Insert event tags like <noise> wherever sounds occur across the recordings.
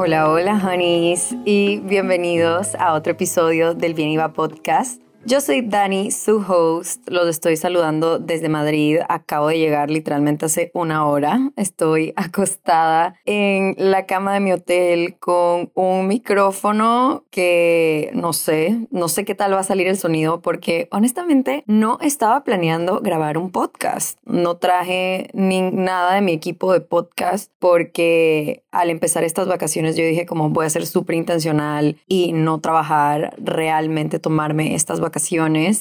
Hola, hola, honeys, y bienvenidos a otro episodio del Bien Iba Podcast. Yo soy Dani, su host. Los estoy saludando desde Madrid. Acabo de llegar literalmente hace una hora. Estoy acostada en la cama de mi hotel con un micrófono que no sé, no sé qué tal va a salir el sonido porque honestamente no estaba planeando grabar un podcast. No traje ni nada de mi equipo de podcast porque al empezar estas vacaciones yo dije como voy a ser súper intencional y no trabajar realmente, tomarme estas vacaciones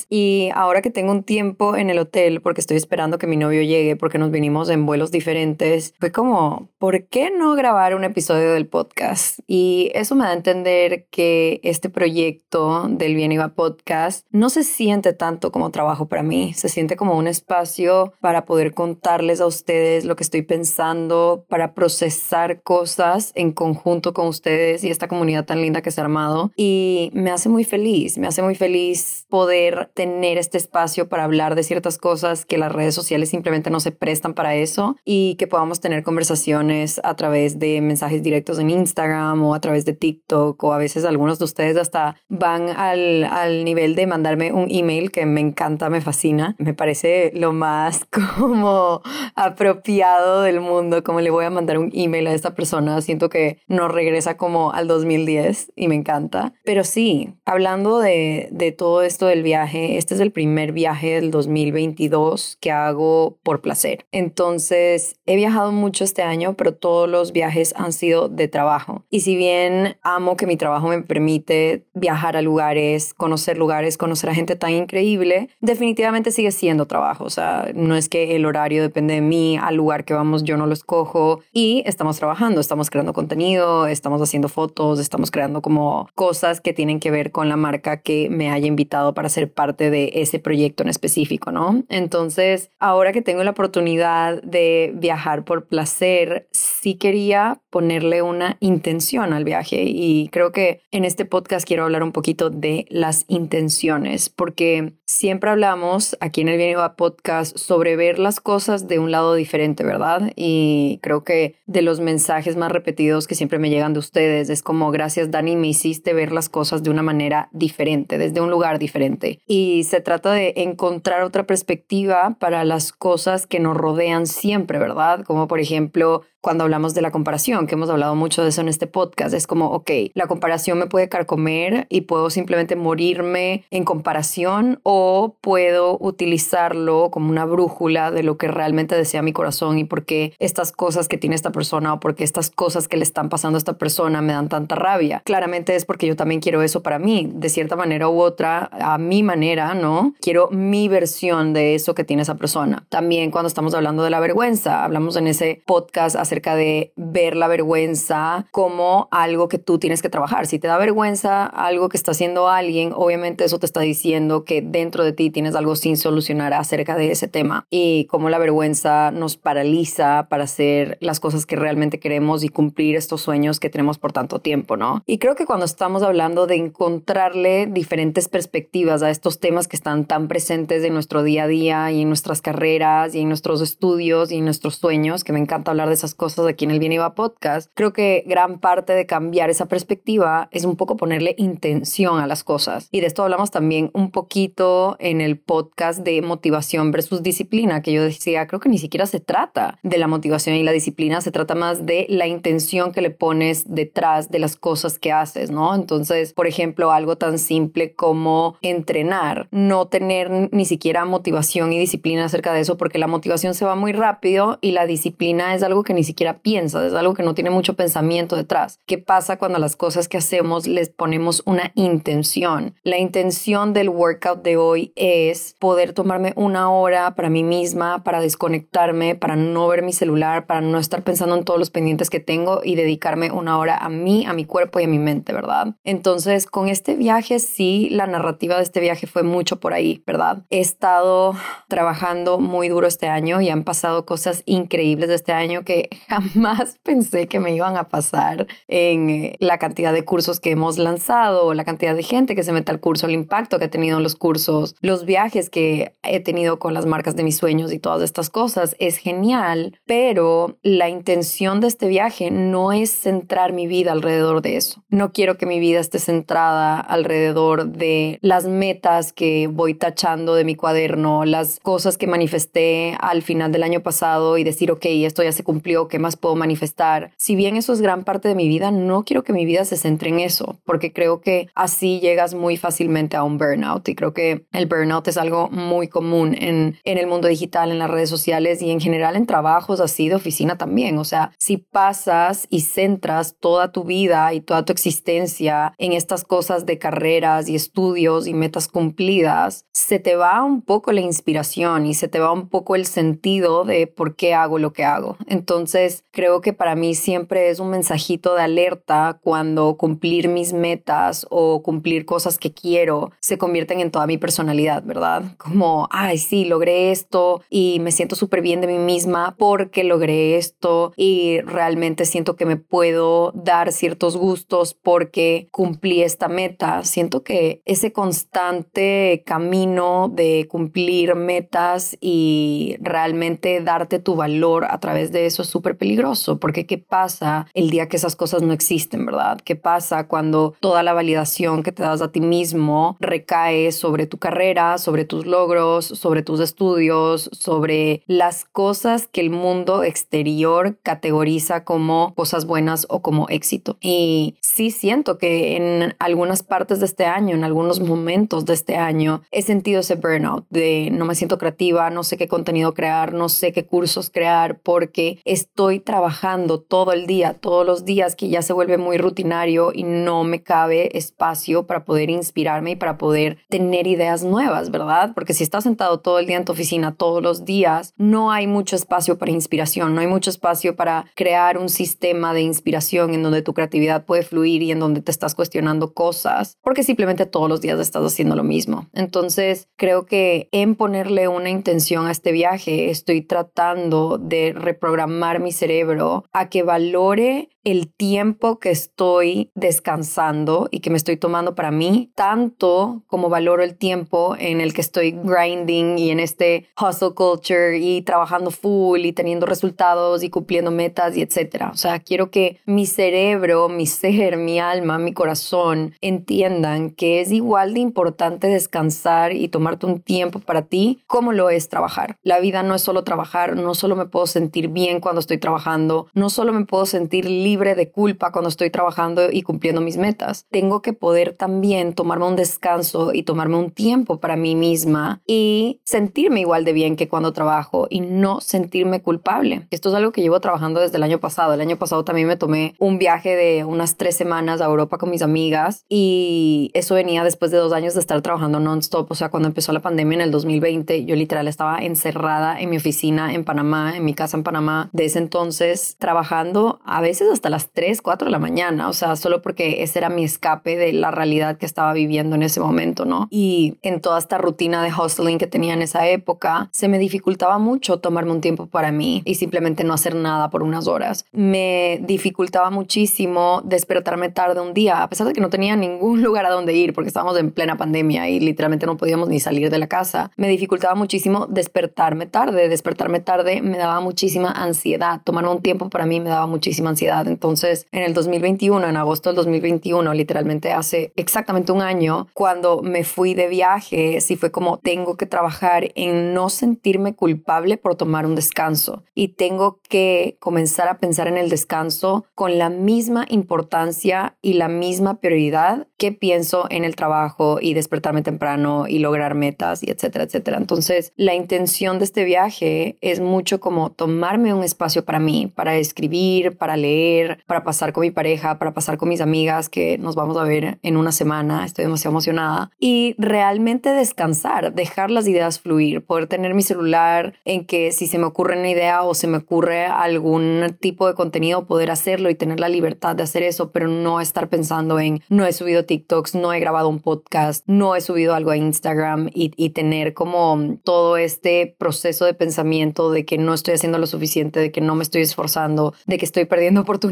y ahora que tengo un tiempo en el hotel porque estoy esperando que mi novio llegue porque nos vinimos en vuelos diferentes, fue como, ¿por qué no grabar un episodio del podcast? Y eso me da a entender que este proyecto del Bien Iba Podcast no se siente tanto como trabajo para mí, se siente como un espacio para poder contarles a ustedes lo que estoy pensando, para procesar cosas en conjunto con ustedes y esta comunidad tan linda que se ha armado. Y me hace muy feliz, me hace muy feliz poder tener este espacio para hablar de ciertas cosas que las redes sociales simplemente no se prestan para eso y que podamos tener conversaciones a través de mensajes directos en Instagram o a través de TikTok o a veces algunos de ustedes hasta van al, al nivel de mandarme un email que me encanta, me fascina, me parece lo más <laughs> como apropiado del mundo, como le voy a mandar un email a esta persona, siento que nos regresa como al 2010 y me encanta, pero sí, hablando de, de todo esto del viaje, este es el primer viaje del 2022 que hago por placer. Entonces, he viajado mucho este año, pero todos los viajes han sido de trabajo. Y si bien amo que mi trabajo me permite viajar a lugares, conocer lugares, conocer a gente tan increíble, definitivamente sigue siendo trabajo. O sea, no es que el horario depende de mí, al lugar que vamos yo no lo escojo y estamos trabajando, estamos creando contenido, estamos haciendo fotos, estamos creando como cosas que tienen que ver con la marca que me haya invitado para ser parte de ese proyecto en específico, ¿no? Entonces, ahora que tengo la oportunidad de viajar por placer, sí quería ponerle una intención al viaje y creo que en este podcast quiero hablar un poquito de las intenciones, porque siempre hablamos aquí en el Bien Podcast sobre ver las cosas de un lado diferente, ¿verdad? Y creo que de los mensajes más repetidos que siempre me llegan de ustedes es como, gracias Dani, me hiciste ver las cosas de una manera diferente, desde un lugar diferente y se trata de encontrar otra perspectiva para las cosas que nos rodean siempre, ¿verdad? Como por ejemplo cuando hablamos de la comparación, que hemos hablado mucho de eso en este podcast. Es como, ok, la comparación me puede carcomer y puedo simplemente morirme en comparación o puedo utilizarlo como una brújula de lo que realmente desea mi corazón y por qué estas cosas que tiene esta persona o porque estas cosas que le están pasando a esta persona me dan tanta rabia. Claramente es porque yo también quiero eso para mí, de cierta manera u otra, a mi manera, ¿no? Quiero mi versión de eso que tiene esa persona. También cuando estamos hablando de la vergüenza, hablamos en ese podcast acerca de ver la vergüenza como algo que tú tienes que trabajar. Si te da vergüenza algo que está haciendo alguien, obviamente eso te está diciendo que dentro de ti tienes algo sin solucionar acerca de ese tema y cómo la vergüenza nos paraliza para hacer las cosas que realmente queremos y cumplir estos sueños que tenemos por tanto tiempo, ¿no? Y creo que cuando estamos hablando de encontrarle diferentes perspectivas a estos temas que están tan presentes en nuestro día a día y en nuestras carreras y en nuestros estudios y en nuestros sueños, que me encanta hablar de esas cosas cosas aquí en el Bien Iba Podcast, creo que gran parte de cambiar esa perspectiva es un poco ponerle intención a las cosas. Y de esto hablamos también un poquito en el podcast de motivación versus disciplina, que yo decía, creo que ni siquiera se trata de la motivación y la disciplina, se trata más de la intención que le pones detrás de las cosas que haces, ¿no? Entonces, por ejemplo, algo tan simple como entrenar, no tener ni siquiera motivación y disciplina acerca de eso, porque la motivación se va muy rápido y la disciplina es algo que ni siquiera piensas, es algo que no tiene mucho pensamiento detrás. ¿Qué pasa cuando las cosas que hacemos les ponemos una intención? La intención del workout de hoy es poder tomarme una hora para mí misma, para desconectarme, para no ver mi celular, para no estar pensando en todos los pendientes que tengo y dedicarme una hora a mí, a mi cuerpo y a mi mente, ¿verdad? Entonces, con este viaje sí, la narrativa de este viaje fue mucho por ahí, ¿verdad? He estado trabajando muy duro este año y han pasado cosas increíbles de este año que <laughs> jamás pensé que me iban a pasar en eh, la cantidad de cursos que hemos lanzado, la cantidad de gente que se mete al curso, el impacto que he tenido en los cursos, los viajes que he tenido con las marcas de mis sueños y todas estas cosas. Es genial, pero la intención de este viaje no es centrar mi vida alrededor de eso. No quiero que mi vida esté centrada alrededor de las metas que voy tachando de mi cuaderno, las cosas que manifesté al final del año pasado y decir, ok, esto ya se cumplió, ¿qué más puedo manifestar? Si bien eso es gran parte de mi vida, no quiero que mi vida se centre en eso, porque creo que así llegas muy fácilmente a un burnout y creo que el burnout es algo muy común en, en el mundo digital, en las redes sociales y en general en trabajos así de oficina también. O sea, si pasas y centras toda tu vida y toda tu existencia en estas cosas de carreras y estudios y metas cumplidas, se te va un poco la inspiración y se te va un poco el sentido de por qué hago lo que hago. Entonces, creo que para mí siempre es un mensajito de alerta cuando cumplir mis metas o cumplir cosas que quiero se convierten en toda mi personalidad, ¿verdad? Como, ay, sí, logré esto y me siento súper bien de mí misma porque logré esto y realmente siento que me puedo dar ciertos gustos porque cumplí esta meta. Siento que ese constante camino de cumplir metas y realmente darte tu valor a través de eso es súper peligroso porque ¿qué pasa el día que esas cosas no existen, verdad? ¿Qué pasa cuando toda la validación que te das a ti mismo recae sobre tu carrera, sobre tus logros, sobre tus estudios, sobre las cosas que el mundo exterior categoriza como cosas buenas o como éxito? Y sí siento que en algunas partes de este año, en algunos momentos de este año, he sentido ese burnout de no me siento creativa, no sé qué contenido crear, no sé qué cursos crear porque estoy trabajando todo el día, todos los días que ya se vuelve muy rutinario y no me cabe espacio para poder inspirarme y para poder tener ideas nuevas, ¿verdad? Porque si estás sentado todo el día en tu oficina, todos los días, no hay mucho espacio para inspiración, no hay mucho espacio para crear un sistema de inspiración en donde tu creatividad puede fluir y en donde te estás cuestionando cosas, porque simplemente todos los días estás haciendo lo mismo. Entonces, creo que en ponerle una intención a este viaje, estoy tratando de reprogramar mi cerebro a que valore el tiempo que estoy descansando y que me estoy tomando para mí, tanto como valoro el tiempo en el que estoy grinding y en este hustle culture y trabajando full y teniendo resultados y cumpliendo metas y etcétera. O sea, quiero que mi cerebro, mi ser, mi alma, mi corazón entiendan que es igual de importante descansar y tomarte un tiempo para ti como lo es trabajar. La vida no es solo trabajar, no solo me puedo sentir bien cuando estoy trabajando, no solo me puedo sentir libre de culpa cuando estoy trabajando y cumpliendo mis metas. Tengo que poder también tomarme un descanso y tomarme un tiempo para mí misma y sentirme igual de bien que cuando trabajo y no sentirme culpable. Esto es algo que llevo trabajando desde el año pasado. El año pasado también me tomé un viaje de unas tres semanas a Europa con mis amigas y eso venía después de dos años de estar trabajando non-stop. O sea, cuando empezó la pandemia en el 2020, yo literal estaba encerrada en mi oficina en Panamá, en mi casa en Panamá, de ese entonces trabajando a veces hasta las 3, 4 de la mañana, o sea, solo porque ese era mi escape de la realidad que estaba viviendo en ese momento, ¿no? Y en toda esta rutina de hustling que tenía en esa época, se me dificultaba mucho tomarme un tiempo para mí y simplemente no hacer nada por unas horas. Me dificultaba muchísimo despertarme tarde un día, a pesar de que no tenía ningún <laughs> lugar a donde ir porque estábamos en plena pandemia y literalmente no podíamos ni salir de la casa. Me dificultaba muchísimo despertarme tarde, despertarme tarde me daba muchísima ansiedad, tomarme un tiempo para mí me daba muchísima ansiedad. Entonces, en el 2021, en agosto del 2021, literalmente hace exactamente un año, cuando me fui de viaje, sí fue como tengo que trabajar en no sentirme culpable por tomar un descanso y tengo que comenzar a pensar en el descanso con la misma importancia y la misma prioridad que pienso en el trabajo y despertarme temprano y lograr metas y etcétera, etcétera. Entonces, la intención de este viaje es mucho como tomarme un espacio para mí, para escribir, para leer, para pasar con mi pareja, para pasar con mis amigas que nos vamos a ver en una semana. Estoy demasiado emocionada. Y realmente descansar, dejar las ideas fluir, poder tener mi celular en que si se me ocurre una idea o se me ocurre algún tipo de contenido, poder hacerlo y tener la libertad de hacer eso, pero no estar pensando en no he subido TikToks, no he grabado un podcast no he subido algo a Instagram y, y tener como todo este proceso de pensamiento de que no estoy haciendo lo suficiente, de que no me estoy esforzando, de que estoy perdiendo oportunidades.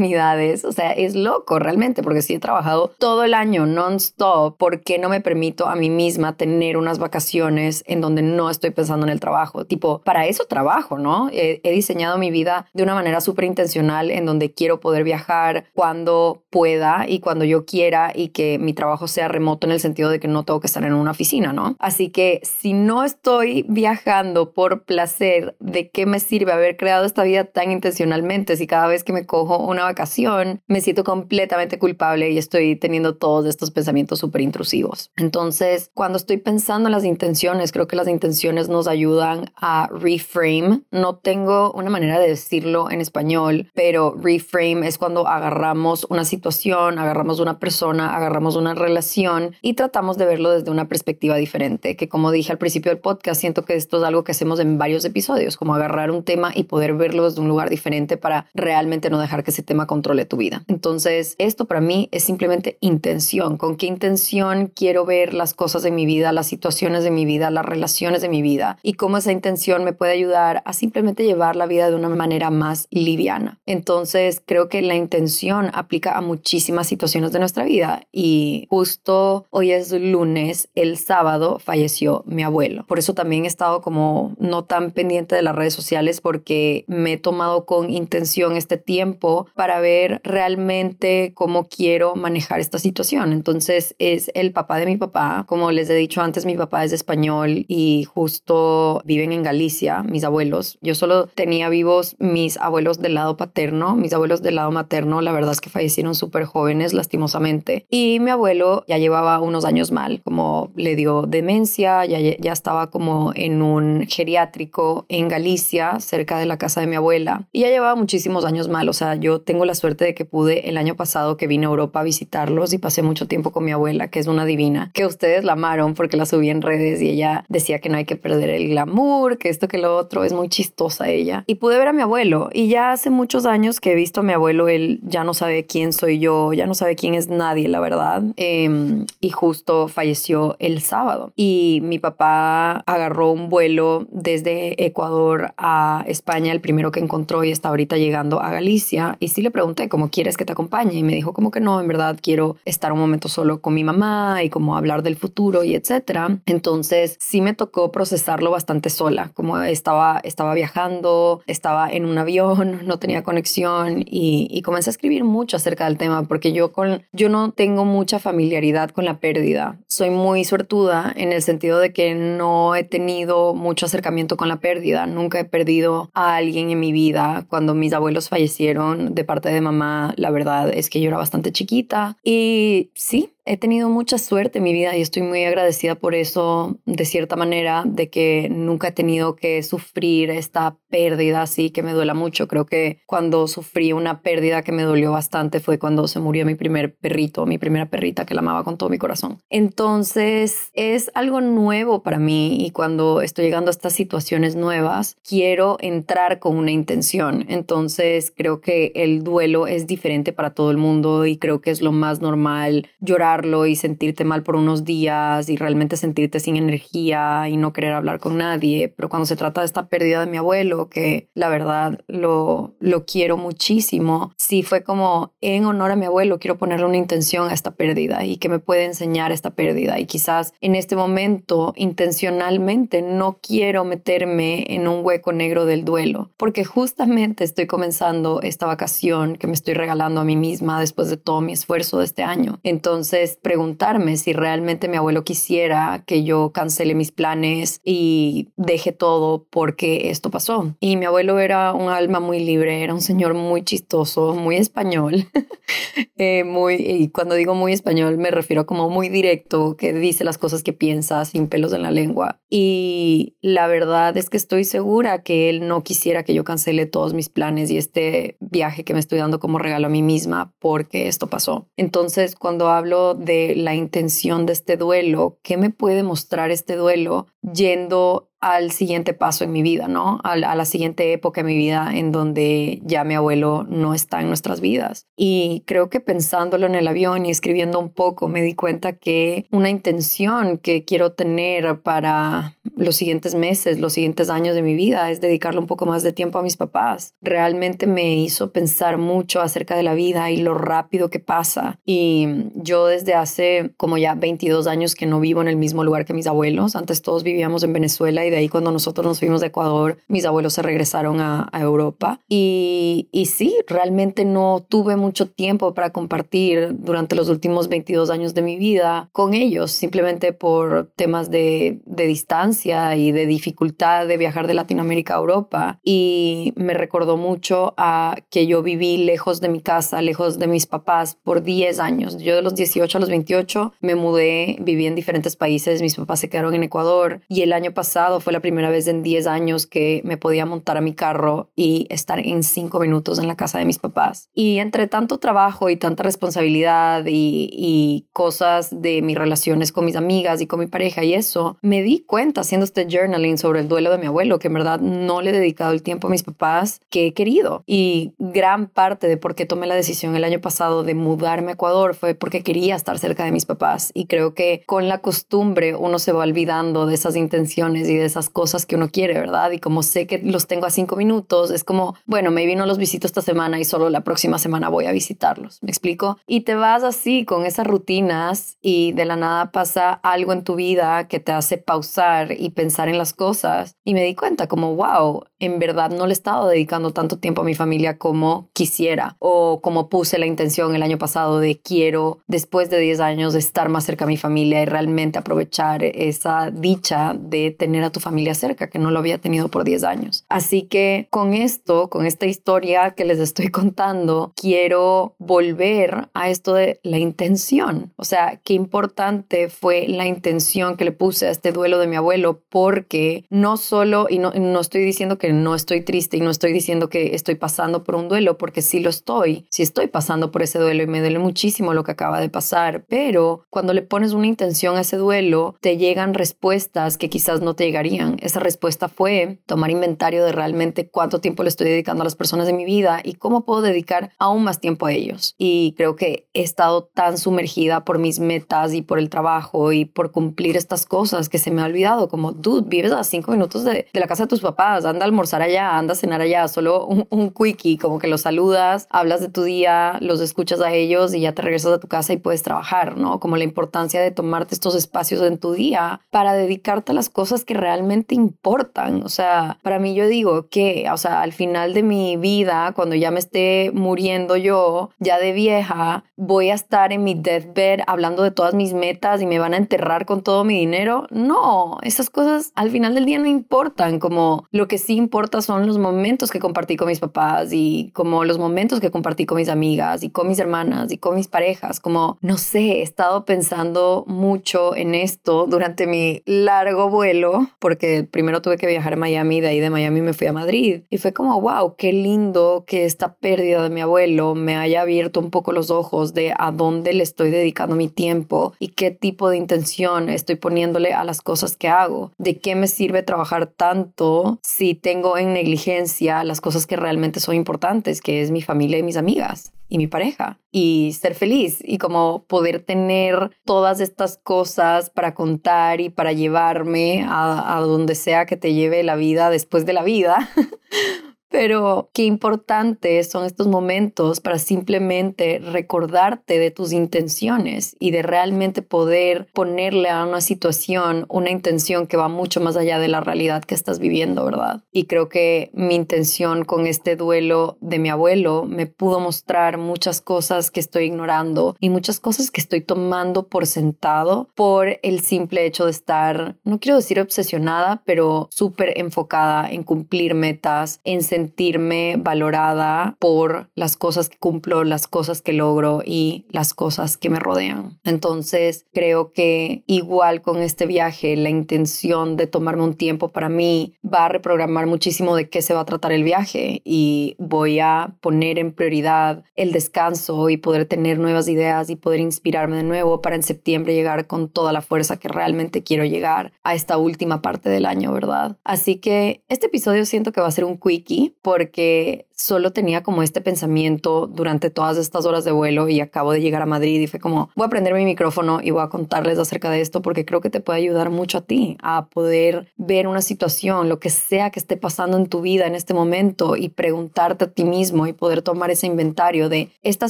O sea, es loco realmente porque si he trabajado todo el año non-stop, ¿por qué no me permito a mí misma tener unas vacaciones en donde no estoy pensando en el trabajo? Tipo, para eso trabajo, ¿no? He, he diseñado mi vida de una manera súper intencional en donde quiero poder viajar cuando pueda y cuando yo quiera y que mi trabajo sea remoto en el sentido de que no tengo que estar en una oficina, ¿no? Así que si no estoy viajando por placer, ¿de qué me sirve haber creado esta vida tan intencionalmente si cada vez que me cojo una vacación me siento completamente culpable y estoy teniendo todos estos pensamientos súper intrusivos? Entonces, cuando estoy pensando en las intenciones, creo que las intenciones nos ayudan a reframe. No tengo una manera de decirlo en español, pero reframe es cuando agarramos una situación, agarramos una persona, agarramos una relación y tratamos de verlo desde una perspectiva diferente, que como dije al principio del podcast, siento que esto es algo que hacemos en varios episodios, como agarrar un tema y poder verlo desde un lugar diferente para realmente no dejar que ese tema controle tu vida. Entonces, esto para mí es simplemente intención. ¿Con qué intención quiero ver las cosas de mi vida, las situaciones de mi vida, las relaciones de mi vida? Y cómo esa intención me puede ayudar a simplemente llevar la vida de una manera más liviana. Entonces, creo que la intención aplica a muchísimas situaciones de nuestra vida. Y justo hoy es lunes, el sábado falleció mi abuelo. Por eso también he estado como no tan pendiente de las redes sociales porque me he tomado con intención este tiempo para ver realmente cómo quiero manejar esta situación. Entonces es el papá de mi papá. Como les he dicho antes, mi papá es español y justo viven en Galicia, mis abuelos. Yo solo tenía vivos mis abuelos del lado paterno, mis abuelos del lado materno, la verdad es que fallecieron súper jóvenes, lastimosamente. Y mi abuelo ya llevaba unos años mal, como le dio demencia, ya, ya estaba como en un geriátrico en Galicia, cerca de la casa de mi abuela. Y ya llevaba muchísimos años mal, o sea, yo tengo la suerte de que pude el año pasado que vine a Europa a visitarlos y pasé mucho tiempo con mi abuela, que es una divina, que ustedes la amaron porque la subí en redes y ella decía que no hay que perder el glamour, que esto que lo otro, es muy chistosa ella. Y pude ver a mi abuelo y ya hace muchos años que he visto a mi abuelo, él ya no sabe quién soy yo, ya no sabe quién es nadie, la verdad. Em, y justo falleció el sábado y mi papá agarró un vuelo desde Ecuador a España, el primero que encontró y está ahorita llegando a Galicia. Y sí le pregunté, ¿cómo quieres que te acompañe? Y me dijo como que no, en verdad quiero estar un momento solo con mi mamá y como hablar del futuro y etcétera. Entonces sí me tocó procesarlo bastante sola, como estaba, estaba viajando, estaba en un avión, <laughs> no tenía conexión y, y comencé a escribir mucho acerca del tema porque yo, con, yo no tengo mucha familiaridad con la pérdida. Soy muy suertuda en el sentido de que no he tenido mucho acercamiento con la pérdida. Nunca he perdido a alguien en mi vida. Cuando mis abuelos fallecieron de parte de mamá, la verdad es que yo era bastante chiquita. Y sí, He tenido mucha suerte en mi vida y estoy muy agradecida por eso, de cierta manera, de que nunca he tenido que sufrir esta pérdida así que me duela mucho. Creo que cuando sufrí una pérdida que me dolió bastante fue cuando se murió mi primer perrito, mi primera perrita que la amaba con todo mi corazón. Entonces es algo nuevo para mí y cuando estoy llegando a estas situaciones nuevas, quiero entrar con una intención. Entonces creo que el duelo es diferente para todo el mundo y creo que es lo más normal llorar y sentirte mal por unos días y realmente sentirte sin energía y no querer hablar con nadie. Pero cuando se trata de esta pérdida de mi abuelo, que la verdad lo, lo quiero muchísimo, sí fue como en honor a mi abuelo, quiero ponerle una intención a esta pérdida y que me puede enseñar esta pérdida. Y quizás en este momento intencionalmente no quiero meterme en un hueco negro del duelo, porque justamente estoy comenzando esta vacación que me estoy regalando a mí misma después de todo mi esfuerzo de este año. Entonces, preguntarme si realmente mi abuelo quisiera que yo cancele mis planes y deje todo porque esto pasó. Y mi abuelo era un alma muy libre, era un señor muy chistoso, muy español. <laughs> eh, muy, y cuando digo muy español me refiero como muy directo, que dice las cosas que piensa sin pelos en la lengua. Y la verdad es que estoy segura que él no quisiera que yo cancele todos mis planes y este viaje que me estoy dando como regalo a mí misma porque esto pasó. Entonces, cuando hablo de la intención de este duelo, ¿qué me puede mostrar este duelo yendo al siguiente paso en mi vida, ¿no? A, la siguiente época en mi vida en donde ya mi abuelo no está en nuestras vidas. Y creo que pensándolo en el avión y escribiendo un poco, me di cuenta que una intención que quiero tener para los siguientes meses, los siguientes años de mi vida es dedicarle un poco más de tiempo a mis papás. Realmente me hizo pensar mucho acerca de la vida y lo rápido que pasa. Y yo desde hace como ya 22 años que no vivo en el mismo lugar que mis abuelos. Antes todos vivíamos en Venezuela y de ahí cuando nosotros nos fuimos de Ecuador, mis abuelos se regresaron a, Europa. Y, y sí, realmente no tuve mucho tiempo para compartir durante los últimos 22 años de mi vida con ellos, simplemente por temas de, de distancia y de dificultad de viajar de Latinoamérica a Europa. Y me recordó mucho a que yo viví lejos de mi casa, lejos de mis papás por 10 años. Yo de los 18 a los 28 me mudé, viví en diferentes países, mis papás se quedaron en Ecuador y el año pasado fue la primera vez en 10 años que me podía montar a mi carro y estar en 5 minutos en la casa de mis papás. Y entre tanto trabajo y tanta responsabilidad y, y cosas de mis relaciones con mis amigas y con mi pareja y eso, me di cuenta haciendo este journaling sobre el duelo de mi abuelo que en verdad no le he dedicado el tiempo a mis papás que he querido. Y gran parte de por qué tomé la decisión el año pasado de mudarme a Ecuador fue porque quería estar cerca de mis papás. Y creo que con la costumbre uno se va olvidando de esas intenciones y de esas cosas que uno quiere, ¿verdad? Y como sé que los tengo a cinco minutos, es como, bueno, me vino los visito esta semana y solo la próxima semana voy a visitarlos. ¿Me explico? Y te vas así con esas rutinas y de la nada pasa algo en tu vida que te hace pausar y pensar en las cosas. Y me di cuenta como, wow, en verdad no le he estado dedicando tanto tiempo a mi familia como quisiera o como puse la intención el año pasado de quiero después de 10 años estar más cerca a mi familia y realmente aprovechar esa dicha de tener a tu familia cerca que no lo había tenido por 10 años. Así que con esto, con esta historia que les estoy <laughs> contando, quiero volver a esto de la intención. O sea, qué importante fue la intención que le puse a este duelo de mi abuelo porque no solo, y no, no estoy diciendo que no estoy triste y no estoy diciendo que estoy pasando por un duelo, porque sí lo estoy, sí estoy pasando por ese duelo y me duele muchísimo lo que acaba de pasar, pero cuando le pones una intención a ese duelo, te llegan respuestas que quizás no te llegarían. Esa respuesta fue tomar inventario de realmente cuánto tiempo le estoy dedicando a las personas de mi vida y cómo puedo dedicar aún más tiempo a ellos. Y creo que he estado tan sumergida por mis metas y por el trabajo y por cumplir estas cosas que se me ha olvidado, como, dude, vives a cinco minutos de, de la casa de tus papás, anda al almorzar allá, anda a cenar allá, solo un, un, quickie, como que los saludas, hablas de tu día, los escuchas a ellos y ya te regresas a tu casa y puedes trabajar, ¿no? Como la importancia de tomarte estos espacios en tu día para dedicarte a las cosas que realmente importan. O sea, para mí yo digo que, o sea, al final de mi vida, cuando ya me esté muriendo yo, ya de vieja, voy a estar en mi deathbed hablando de todas mis metas y me van a enterrar con todo mi dinero. No, esas cosas al final del día no importan, como lo que sí importa son los momentos que compartí con mis papás y como los momentos que compartí con mis amigas y con mis hermanas y con mis parejas. Como, no sé, he estado pensando mucho en esto durante mi largo vuelo, porque primero tuve que viajar a Miami, de ahí de Miami me fui a Madrid. Y fue como, wow, qué lindo que esta pérdida de mi abuelo me haya abierto un poco los ojos de a dónde le estoy dedicando mi tiempo y qué tipo de intención estoy poniéndole a las cosas que hago. De qué me sirve trabajar tanto si tengo tengo en negligencia las cosas que realmente son importantes, que es mi familia y mis amigas y mi pareja. Y ser feliz y como poder tener todas estas cosas para contar y para llevarme a, a donde sea que te lleve la vida después de la vida <laughs> Pero qué importantes son estos momentos para simplemente recordarte de tus intenciones y de realmente poder ponerle a una situación una intención que va mucho más allá de la realidad que estás viviendo, ¿verdad? Y creo que mi intención con este duelo de mi abuelo me pudo mostrar muchas cosas que estoy ignorando y muchas cosas que estoy tomando por sentado por el simple hecho de estar, no quiero decir obsesionada, pero súper enfocada en cumplir metas, en sentir sentirme valorada por las cosas que cumplo, las cosas que logro y las cosas que me rodean. Entonces, creo que igual con este viaje, la intención de tomarme un tiempo para mí va a reprogramar muchísimo de qué se va a tratar el viaje y voy a poner en prioridad el descanso y poder tener nuevas ideas y poder inspirarme de nuevo para en septiembre llegar con toda la fuerza que realmente quiero llegar a esta última parte del año, ¿verdad? Así que este episodio siento que va a ser un quickie porque solo tenía como este pensamiento durante todas estas horas de vuelo y acabo de llegar a Madrid y fue como, voy a prender mi micrófono y voy a contarles acerca de esto porque creo que te puede ayudar mucho a ti a poder ver una situación, lo que sea que esté pasando en tu vida en este momento y preguntarte a ti mismo y poder tomar ese inventario de esta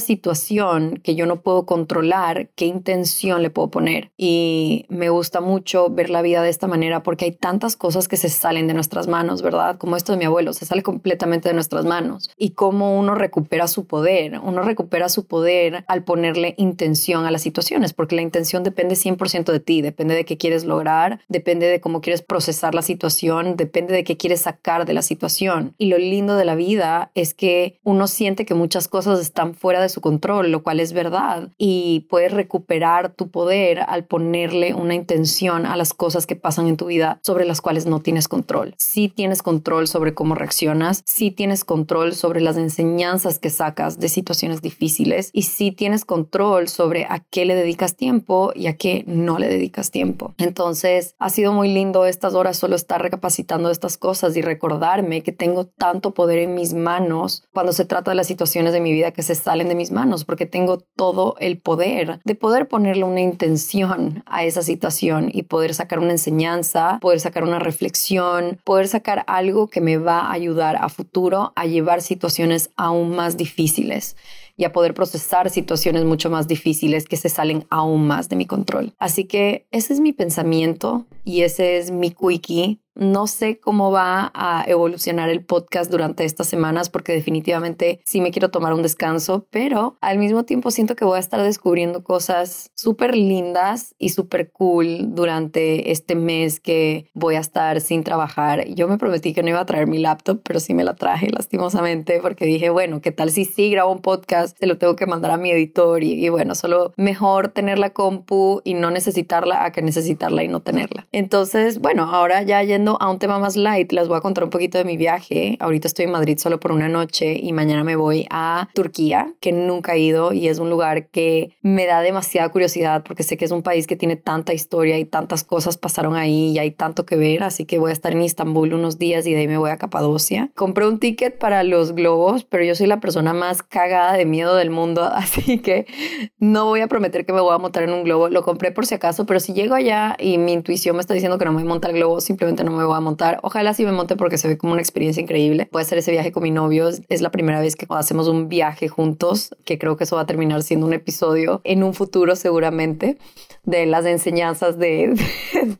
situación que yo no puedo controlar, qué intención le puedo poner. Y me gusta mucho ver la vida de esta manera porque hay tantas cosas que se salen de nuestras manos, ¿verdad? Como esto de mi abuelo, se sale completamente de nuestras manos y cómo uno recupera su poder. Uno recupera su poder al ponerle intención a las situaciones, porque la intención depende 100% de ti, depende de qué quieres lograr, depende de cómo quieres procesar la situación, depende de qué quieres sacar de la situación. Y lo lindo de la vida es que uno siente que muchas cosas están fuera de su control, lo cual es verdad, y puedes recuperar tu poder al ponerle una intención a las cosas que pasan en tu vida sobre las cuales no tienes control. Sí tienes control sobre cómo reaccionas, sí tienes control sobre las enseñanzas que sacas de situaciones difíciles y si tienes control sobre a qué le dedicas tiempo y a qué no le dedicas tiempo. Entonces, ha sido muy lindo estas horas solo estar recapacitando estas cosas y recordarme que tengo tanto poder en mis manos cuando se trata de las situaciones de mi vida que se salen de mis manos, porque tengo todo el poder de poder ponerle una intención a esa situación y poder sacar una enseñanza, poder sacar una reflexión, poder sacar algo que me va a ayudar a futuro a llevar situaciones aún más difíciles y a poder procesar situaciones mucho más difíciles que se salen aún más de mi control. Así que ese es mi pensamiento y ese es mi quickie no sé cómo va a evolucionar el podcast durante estas semanas porque definitivamente sí me quiero tomar un descanso, pero al mismo tiempo siento que voy a estar descubriendo cosas súper lindas y súper cool durante este mes que voy a estar sin trabajar. Yo me prometí que no iba a traer mi laptop, pero sí me la traje lastimosamente porque dije, bueno, ¿qué tal si sí grabo un podcast? Se lo tengo que mandar a mi editor y, y bueno, solo mejor tener la compu y no necesitarla a que necesitarla y no tenerla. Entonces, bueno, ahora ya yendo a un tema más light, les voy a contar un poquito de mi viaje. Ahorita estoy en Madrid solo por una noche y mañana me voy a Turquía, que nunca he ido y es un lugar que me da demasiada curiosidad porque sé que es un país que tiene tanta historia y tantas cosas pasaron ahí y hay tanto que ver, así que voy a estar en Istambul unos días y de ahí me voy a Capadocia. Compré un ticket para los globos, pero yo soy la persona más cagada de miedo del mundo, <laughs> así que no voy a prometer que me voy a montar en un globo. Lo compré por si acaso, pero si llego allá y mi intuición me está diciendo que no me voy a montar el globo, simplemente no me voy a montar. Ojalá sí me monte porque se ve como una experiencia increíble. Puede ser ese viaje con mi novio. Es la primera vez que hacemos un viaje juntos, que creo que eso va a terminar siendo un episodio en un futuro seguramente de las enseñanzas de,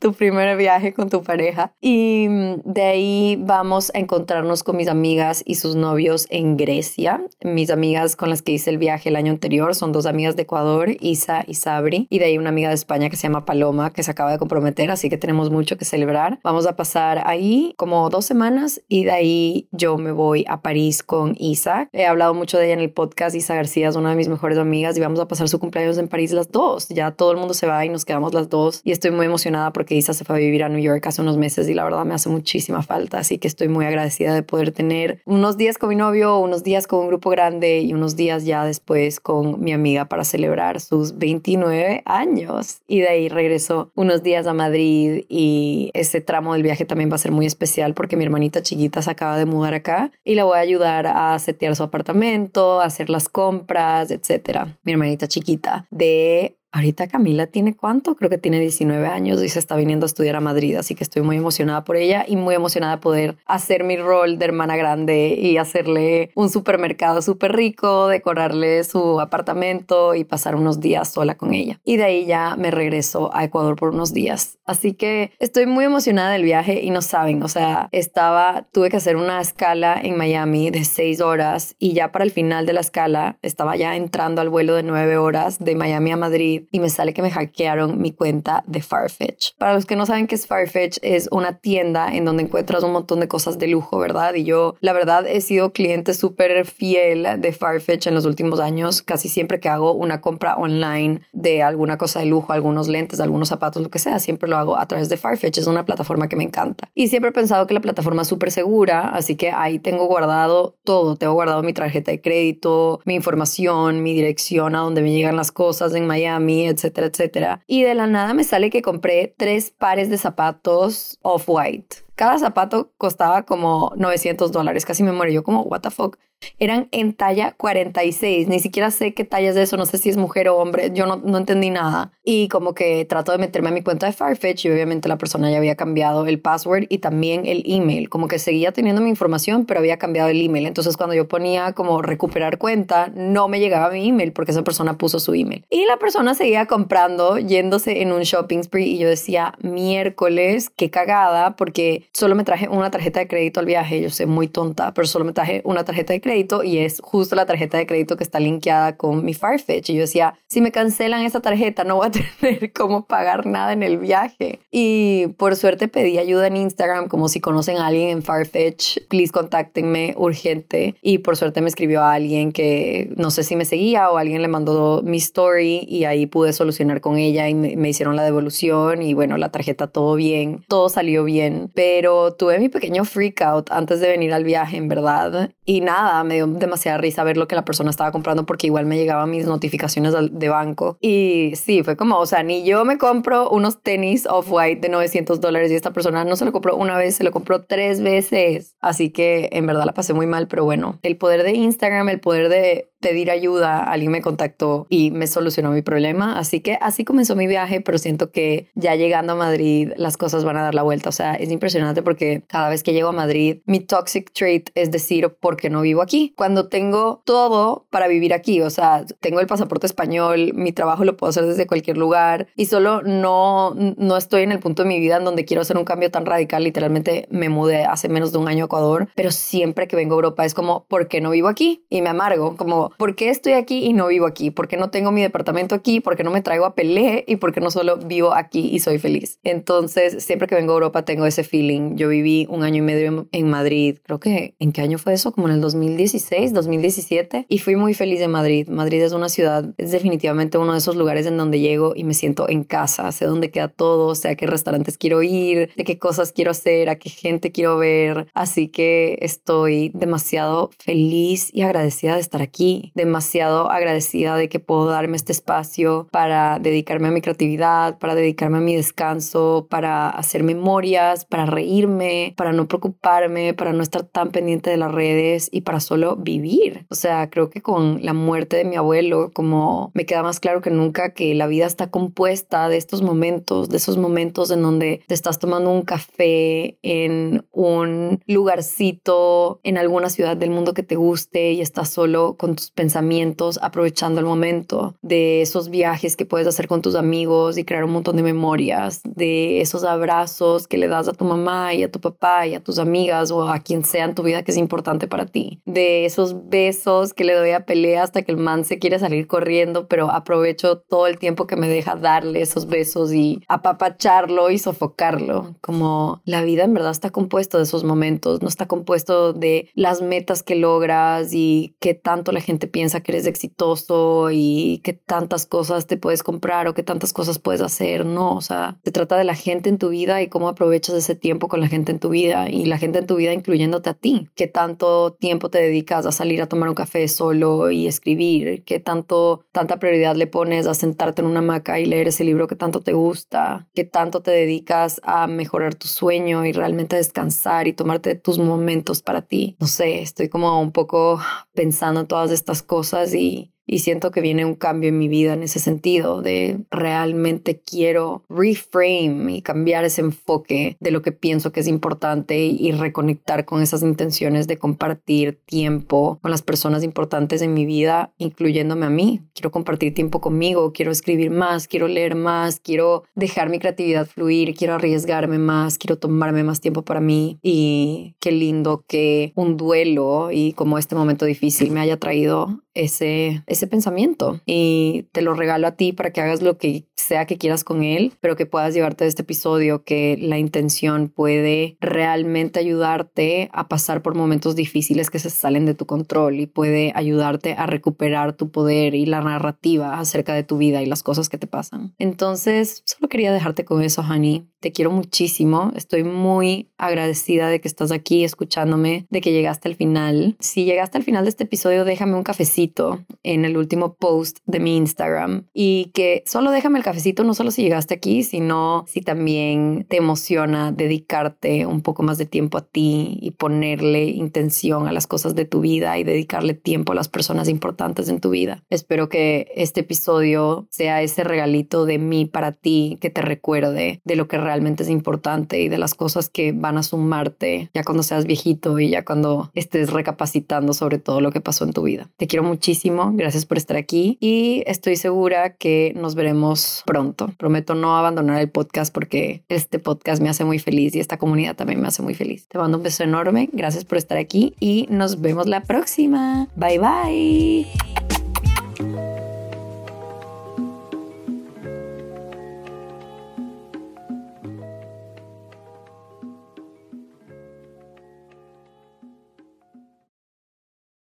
tu primer viaje con tu pareja. Y de ahí vamos a encontrarnos con mis amigas y sus novios en Grecia. Mis amigas con las que hice el viaje el año anterior son dos amigas de Ecuador, Isa y Sabri. Y de ahí una amiga de España que se llama Paloma, que se acaba de comprometer, así que tenemos mucho que celebrar. Vamos a pasar ahí como dos semanas y de ahí yo me voy a París con Isa. He hablado mucho de ella en el podcast. Isa García es una de mis mejores amigas y vamos a pasar su cumpleaños en París las dos. Ya todo el mundo se va y nos quedamos las dos y estoy muy emocionada porque Isa se fue a vivir a New York hace unos meses y la verdad me hace muchísima falta. Así que estoy muy agradecida de poder tener unos días con mi novio, unos días con un grupo grande y unos días ya después con mi amiga para celebrar sus 29 años. Y de ahí regreso unos días a Madrid y ese tramo del viaje también va a ser muy especial porque mi hermanita chiquita se acaba de mudar acá y la voy a ayudar a setear su apartamento, a hacer las compras, etcétera. Mi hermanita chiquita de Ahorita Camila tiene cuánto? Creo que tiene 19 años y se está viniendo a estudiar a Madrid, así que estoy muy emocionada por ella y muy emocionada de poder hacer mi rol de hermana grande y hacerle un supermercado súper rico, decorarle su apartamento y pasar unos días sola con ella. Y de ahí ya me regreso a Ecuador por unos días. Así que estoy muy emocionada del viaje y no saben, o sea, estaba, tuve que hacer una escala en Miami de 6 horas y ya para el final de la escala estaba ya entrando al vuelo de 9 horas de Miami a Madrid y me sale que me hackearon mi cuenta de Farfetch. Para los que no saben qué es Farfetch, es una tienda en donde encuentras un montón de cosas de lujo, ¿verdad? Y yo, la verdad, he sido cliente súper fiel de Farfetch en los últimos años. Casi siempre que hago una compra online de alguna cosa de lujo, algunos lentes, algunos zapatos, lo que sea, siempre lo hago a través de Farfetch. Es una plataforma que me encanta. Y siempre he pensado que la plataforma es súper segura, así que ahí tengo guardado todo. Tengo guardado mi tarjeta de crédito, mi información, mi dirección a donde me llegan las cosas en Miami, etcétera, etcétera. Y de la nada me sale que compré tres pares de zapatos off-white. Cada zapato costaba como 900 dólares, casi me muero. Yo como, what the fuck eran en talla 46. Ni siquiera sé qué talla es eso, no sé si es mujer o hombre, yo no, no entendí nada. Y como que trato de meterme a mi cuenta de Farfetch y obviamente la persona ya había cambiado el password y también el email. Como que seguía teniendo mi información, pero había cambiado el email. Entonces cuando yo ponía como recuperar cuenta, no me llegaba mi email porque esa persona puso su email. Y la persona seguía comprando, yéndose en un shopping spree y yo decía, miércoles, qué cagada, porque solo me traje una tarjeta de crédito al viaje. Yo sé, muy tonta, pero solo me traje una tarjeta de crédito y es justo la tarjeta de crédito que está linkeada con mi Farfetch. Y yo decía, si me cancelan esa tarjeta, no voy a <laughs> tener cómo pagar nada en el viaje. Y por suerte pedí ayuda en Instagram, como si conocen a alguien en Farfetch, please contáctenme urgente. Y por suerte me escribió a alguien que no sé si me seguía o alguien le mandó mi story y ahí pude solucionar con ella y me, me hicieron la devolución y bueno, la tarjeta todo bien, todo salió bien. Pero tuve mi pequeño freak out antes de venir al viaje, en verdad. Y nada, me dio demasiada risa ver lo que la persona estaba comprando porque igual me llegaban mis notificaciones de banco. Y sí, fue como, o sea, ni yo me compro unos tenis off-white de 900 dólares y esta persona no se lo compró una vez, se lo compró tres veces. Así que en verdad la pasé muy mal, pero bueno, el poder de Instagram, el poder de pedir ayuda, alguien me contactó y me solucionó mi problema. Así que así comenzó mi viaje, pero siento que ya llegando a Madrid las cosas van a dar la vuelta. O sea, es impresionante porque cada vez que llego a Madrid, mi toxic trait es decir, ¿por qué no vivo aquí? Cuando tengo todo para vivir aquí, o sea, tengo el pasaporte español, mi trabajo lo puedo hacer desde cualquier lugar y solo no, no estoy en el punto de mi vida en donde quiero hacer un cambio tan radical. Literalmente me mudé hace menos de un año a Ecuador, pero siempre que vengo a Europa es como, ¿por qué no vivo aquí? Y me amargo, como ¿por qué estoy aquí y no vivo aquí? ¿Por qué no tengo mi departamento aquí? ¿Por qué no me traigo a Pelé? ¿Y por qué no solo vivo aquí y soy feliz? Entonces, siempre que vengo a Europa tengo ese feeling. Yo viví un año y medio en Madrid. Creo que, ¿en qué año fue eso? Como en el 2016, 2017. Y fui muy feliz en Madrid. Madrid es una ciudad, es definitivamente uno de esos lugares en donde llego y me siento en casa. Sé dónde queda todo, sé a qué restaurantes quiero ir, de qué cosas quiero hacer, a qué gente quiero ver. Así que estoy demasiado feliz y agradecida de estar aquí demasiado agradecida de que puedo darme este espacio para dedicarme a mi creatividad, para dedicarme a mi descanso, para hacer memorias, para reírme, para no preocuparme, para no estar tan pendiente de las redes y para solo vivir. O sea, creo que con la muerte de mi abuelo, como me queda más claro que nunca que la vida está compuesta de estos momentos, de esos momentos en donde te estás tomando un café en un lugarcito en alguna ciudad del mundo que te guste y estás solo con tus pensamientos aprovechando el momento, de esos viajes que puedes hacer con tus amigos y crear un montón de memorias, de esos abrazos que le das a tu mamá y a tu papá y a tus amigas o a quien sea en tu vida que es importante para ti, de esos besos que le doy a pelea hasta que el man se quiere salir corriendo, pero aprovecho todo el tiempo que me deja darle esos besos y apapacharlo y sofocarlo, como la vida en verdad está compuesto de esos momentos, no está compuesto de las metas que logras y qué tanto la gente piensa que eres exitoso y que tantas cosas te puedes comprar o que tantas cosas puedes hacer. No, o sea, se trata de la gente en tu vida y cómo aprovechas ese tiempo con la gente en tu vida y la gente en tu vida incluyéndote a ti. ¿Qué tanto tiempo te dedicas a salir a tomar un café solo y escribir? ¿Qué tanto, tanta prioridad le pones a sentarte en una hamaca y leer ese libro que tanto te gusta? ¿Qué tanto te dedicas a mejorar tu sueño y realmente descansar y tomarte tus momentos para ti? No sé, estoy como un poco pensando en todas estas estas cosas y y siento que viene un cambio en mi vida en ese sentido de realmente quiero reframe y cambiar ese enfoque de lo que pienso que es importante y reconectar con esas intenciones de compartir tiempo con las personas importantes en mi vida, incluyéndome a mí. Quiero compartir tiempo conmigo, quiero escribir más, quiero leer más, quiero dejar mi creatividad fluir, quiero arriesgarme más, quiero tomarme más tiempo para mí y qué lindo que un duelo y como este momento difícil me haya traído ese ese pensamiento y te lo regalo a ti para que hagas lo que sea que quieras con él, pero que puedas llevarte de este episodio que la intención puede realmente ayudarte a pasar por momentos difíciles que se salen de tu control y puede ayudarte a recuperar tu poder y la narrativa acerca de tu vida y las cosas que te pasan. Entonces, solo quería dejarte con eso, Honey. Te quiero muchísimo. Estoy muy agradecida de que estás aquí escuchándome, de que llegaste al final. Si llegaste al final de este episodio, déjame un cafecito en el último post de mi Instagram y que solo déjame el cafecito no solo si llegaste aquí, sino si también te emociona dedicarte un poco más de tiempo a ti y ponerle intención a las cosas de tu vida y dedicarle tiempo a las personas importantes en tu vida. Espero que este episodio sea ese regalito de mí para ti que te recuerde de lo que realmente es importante y de las cosas que van a sumarte ya cuando seas viejito y ya cuando estés recapacitando sobre todo lo que pasó en tu vida. Te quiero muchísimo, gracias por estar aquí y estoy segura que nos veremos pronto. Prometo no abandonar el podcast porque este podcast me hace muy feliz y esta comunidad también me hace muy feliz. Te mando un beso enorme, gracias por estar aquí y nos vemos la próxima. Bye bye.